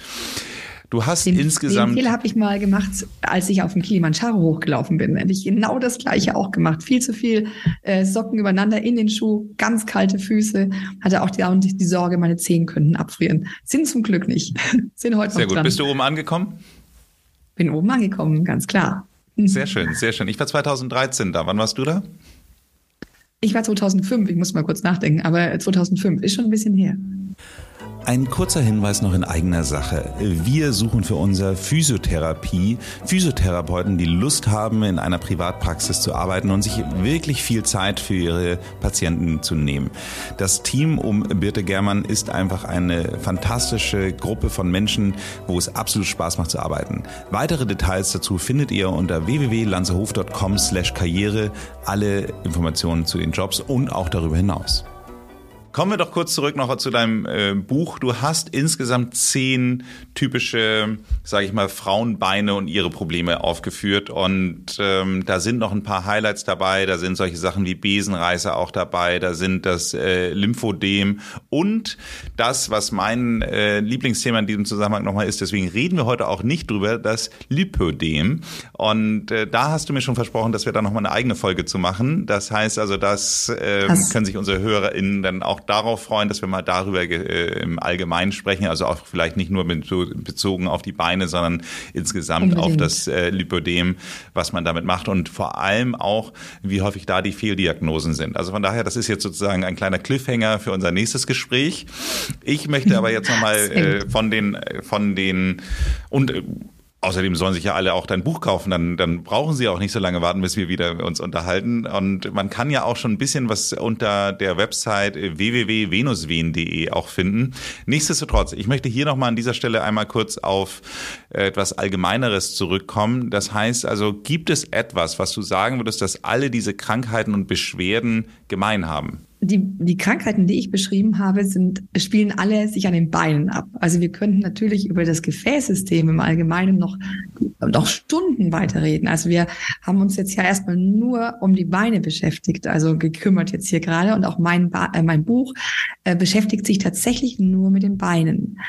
Speaker 3: Du hast den, insgesamt.
Speaker 1: Den Fehler habe ich mal gemacht, als ich auf dem Kilimanjaro hochgelaufen bin. Hätte ich genau das Gleiche auch gemacht. Viel zu viel äh, Socken übereinander in den Schuh, ganz kalte Füße. Hatte auch die, die Sorge, meine Zehen könnten abfrieren. Sind zum Glück nicht. Sind heute
Speaker 3: Sehr
Speaker 1: noch
Speaker 3: gut. Dran. Bist du oben angekommen?
Speaker 1: Bin oben angekommen, ganz klar.
Speaker 3: Sehr schön, sehr schön. Ich war 2013 da. Wann warst du da?
Speaker 1: Ich war 2005. Ich muss mal kurz nachdenken. Aber 2005 ist schon ein bisschen her.
Speaker 3: Ein kurzer Hinweis noch in eigener Sache. Wir suchen für unser Physiotherapie Physiotherapeuten, die Lust haben, in einer Privatpraxis zu arbeiten und sich wirklich viel Zeit für ihre Patienten zu nehmen. Das Team um Birte Germann ist einfach eine fantastische Gruppe von Menschen, wo es absolut Spaß macht zu arbeiten. Weitere Details dazu findet ihr unter www.lanzehof.com slash karriere. Alle Informationen zu den Jobs und auch darüber hinaus. Kommen wir doch kurz zurück noch zu deinem äh, Buch. Du hast insgesamt zehn typische, sage ich mal, Frauenbeine und ihre Probleme aufgeführt. Und ähm, da sind noch ein paar Highlights dabei. Da sind solche Sachen wie Besenreißer auch dabei. Da sind das äh, Lymphodem und das, was mein äh, Lieblingsthema in diesem Zusammenhang nochmal ist. Deswegen reden wir heute auch nicht drüber, das Lipödem. Und äh, da hast du mir schon versprochen, dass wir da nochmal eine eigene Folge zu machen. Das heißt also, das äh, können sich unsere HörerInnen dann auch darauf freuen, dass wir mal darüber äh, im Allgemeinen sprechen, also auch vielleicht nicht nur mit, bezogen auf die Beine, sondern insgesamt Unbedingt. auf das äh, Lipödem, was man damit macht und vor allem auch, wie häufig da die Fehldiagnosen sind. Also von daher, das ist jetzt sozusagen ein kleiner Cliffhanger für unser nächstes Gespräch. Ich möchte aber jetzt nochmal äh, von den, von den und äh, Außerdem sollen sich ja alle auch dein Buch kaufen, dann, dann brauchen sie auch nicht so lange warten, bis wir wieder uns unterhalten. Und man kann ja auch schon ein bisschen was unter der Website www.venuswehen.de auch finden. Nichtsdestotrotz, ich möchte hier nochmal an dieser Stelle einmal kurz auf etwas Allgemeineres zurückkommen. Das heißt also, gibt es etwas, was du sagen würdest, dass alle diese Krankheiten und Beschwerden gemein haben?
Speaker 1: Die, die Krankheiten, die ich beschrieben habe, sind, spielen alle sich an den Beinen ab. Also wir könnten natürlich über das Gefäßsystem im Allgemeinen noch, noch Stunden weiterreden. Also wir haben uns jetzt ja erstmal nur um die Beine beschäftigt, also gekümmert jetzt hier gerade. Und auch mein, ba äh, mein Buch äh, beschäftigt sich tatsächlich nur mit den Beinen.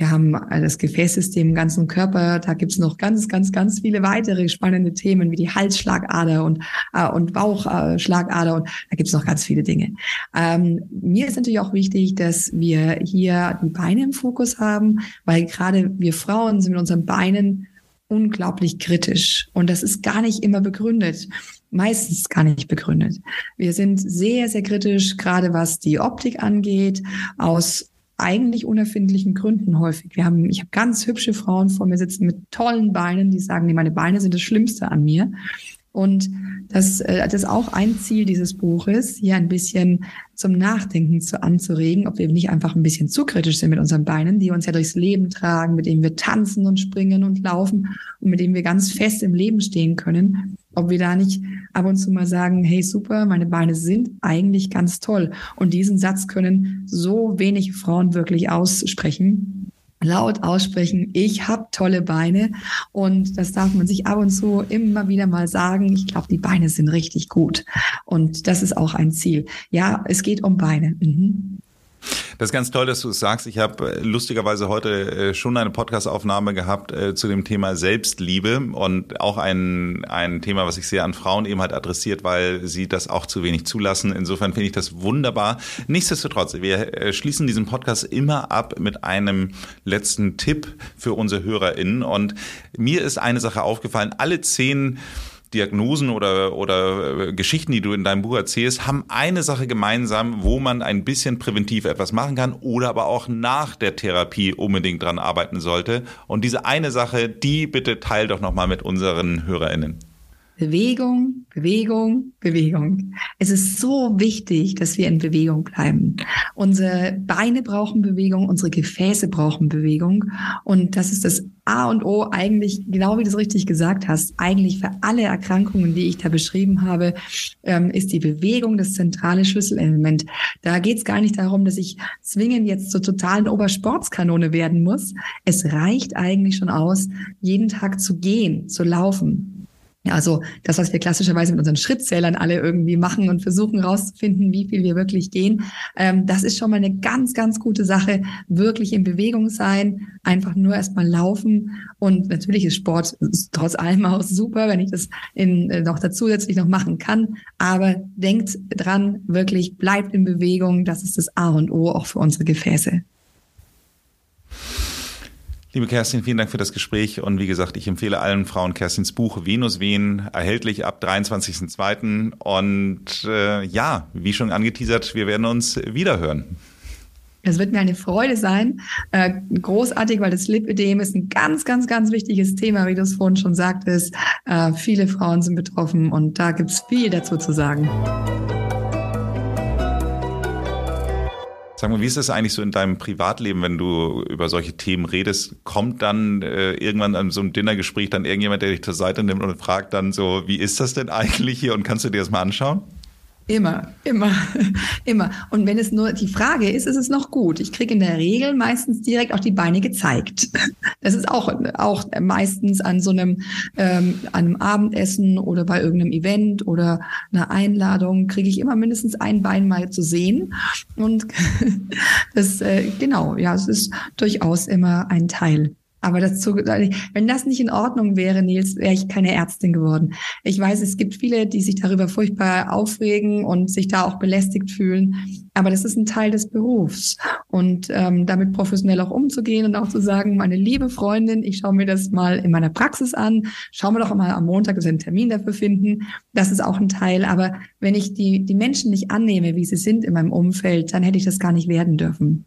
Speaker 1: Wir haben das Gefäßsystem im ganzen Körper. Da gibt's noch ganz, ganz, ganz viele weitere spannende Themen wie die Halsschlagader und, äh, und Bauchschlagader. Und da gibt's noch ganz viele Dinge. Ähm, mir ist natürlich auch wichtig, dass wir hier die Beine im Fokus haben, weil gerade wir Frauen sind mit unseren Beinen unglaublich kritisch. Und das ist gar nicht immer begründet meistens gar nicht begründet. Wir sind sehr, sehr kritisch, gerade was die Optik angeht, aus eigentlich unerfindlichen Gründen häufig. Wir haben, ich habe ganz hübsche Frauen vor mir sitzen mit tollen Beinen, die sagen, nee, meine Beine sind das Schlimmste an mir. Und das, äh, das ist auch ein Ziel dieses Buches, hier ein bisschen zum Nachdenken zu anzuregen, ob wir nicht einfach ein bisschen zu kritisch sind mit unseren Beinen, die uns ja durchs Leben tragen, mit denen wir tanzen und springen und laufen und mit denen wir ganz fest im Leben stehen können, ob wir da nicht ab und zu mal sagen, hey super, meine Beine sind eigentlich ganz toll. Und diesen Satz können so wenige Frauen wirklich aussprechen laut aussprechen, ich habe tolle Beine und das darf man sich ab und zu immer wieder mal sagen. Ich glaube, die Beine sind richtig gut und das ist auch ein Ziel. Ja, es geht um Beine. Mhm.
Speaker 3: Das ist ganz toll, dass du es sagst. Ich habe äh, lustigerweise heute äh, schon eine Podcastaufnahme gehabt äh, zu dem Thema Selbstliebe und auch ein, ein Thema, was sich sehr an Frauen eben halt adressiert, weil sie das auch zu wenig zulassen. Insofern finde ich das wunderbar. Nichtsdestotrotz, wir schließen diesen Podcast immer ab mit einem letzten Tipp für unsere HörerInnen und mir ist eine Sache aufgefallen. Alle zehn Diagnosen oder, oder äh, Geschichten, die du in deinem Buch erzählst, haben eine Sache gemeinsam, wo man ein bisschen präventiv etwas machen kann oder aber auch nach der Therapie unbedingt dran arbeiten sollte. Und diese eine Sache, die bitte teil doch nochmal mit unseren HörerInnen.
Speaker 1: Bewegung, Bewegung, Bewegung. Es ist so wichtig, dass wir in Bewegung bleiben. Unsere Beine brauchen Bewegung, unsere Gefäße brauchen Bewegung. Und das ist das A und O eigentlich, genau wie du es richtig gesagt hast, eigentlich für alle Erkrankungen, die ich da beschrieben habe, ähm, ist die Bewegung das zentrale Schlüsselelement. Da geht es gar nicht darum, dass ich zwingend jetzt zur totalen Obersportskanone werden muss. Es reicht eigentlich schon aus, jeden Tag zu gehen, zu laufen. Also das, was wir klassischerweise mit unseren Schrittzählern alle irgendwie machen und versuchen rauszufinden, wie viel wir wirklich gehen, ähm, das ist schon mal eine ganz, ganz gute Sache. Wirklich in Bewegung sein, einfach nur erstmal laufen. Und natürlich ist Sport trotz allem auch super, wenn ich das in, äh, noch zusätzlich noch machen kann. Aber denkt dran, wirklich bleibt in Bewegung. Das ist das A und O auch für unsere Gefäße.
Speaker 3: Liebe Kerstin, vielen Dank für das Gespräch und wie gesagt, ich empfehle allen Frauen Kerstins Buch Venus Wehen, erhältlich ab 23.02. Und äh, ja, wie schon angeteasert, wir werden uns wiederhören.
Speaker 1: Es wird mir eine Freude sein. Äh, großartig, weil das Lipödem ist ein ganz, ganz, ganz wichtiges Thema, wie du es vorhin schon sagtest. Äh, viele Frauen sind betroffen und da gibt es viel dazu zu sagen.
Speaker 3: Sag mal, wie ist das eigentlich so in deinem Privatleben, wenn du über solche Themen redest? Kommt dann äh, irgendwann an so einem Dinnergespräch dann irgendjemand, der dich zur Seite nimmt und fragt dann so, wie ist das denn eigentlich hier und kannst du dir das mal anschauen?
Speaker 1: Immer, immer, immer. Und wenn es nur die Frage ist, ist es noch gut. Ich kriege in der Regel meistens direkt auch die Beine gezeigt. Das ist auch, auch meistens an so einem, ähm, einem Abendessen oder bei irgendeinem Event oder einer Einladung kriege ich immer mindestens ein Bein mal zu sehen. Und das, äh, genau, ja, es ist durchaus immer ein Teil. Aber dazu, wenn das nicht in Ordnung wäre, Nils, wäre ich keine Ärztin geworden. Ich weiß, es gibt viele, die sich darüber furchtbar aufregen und sich da auch belästigt fühlen. Aber das ist ein Teil des Berufs. Und ähm, damit professionell auch umzugehen und auch zu sagen, meine liebe Freundin, ich schaue mir das mal in meiner Praxis an, schauen wir doch mal am Montag, dass wir einen Termin dafür finden. Das ist auch ein Teil. Aber wenn ich die, die Menschen nicht annehme, wie sie sind in meinem Umfeld, dann hätte ich das gar nicht werden dürfen.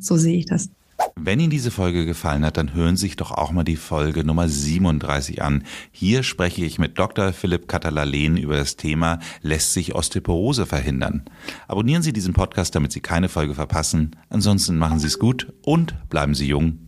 Speaker 1: So sehe ich das.
Speaker 3: Wenn Ihnen diese Folge gefallen hat, dann hören Sie sich doch auch mal die Folge Nummer 37 an. Hier spreche ich mit Dr. Philipp Katalalen über das Thema Lässt sich Osteoporose verhindern? Abonnieren Sie diesen Podcast, damit Sie keine Folge verpassen. Ansonsten machen Sie es gut und bleiben Sie jung.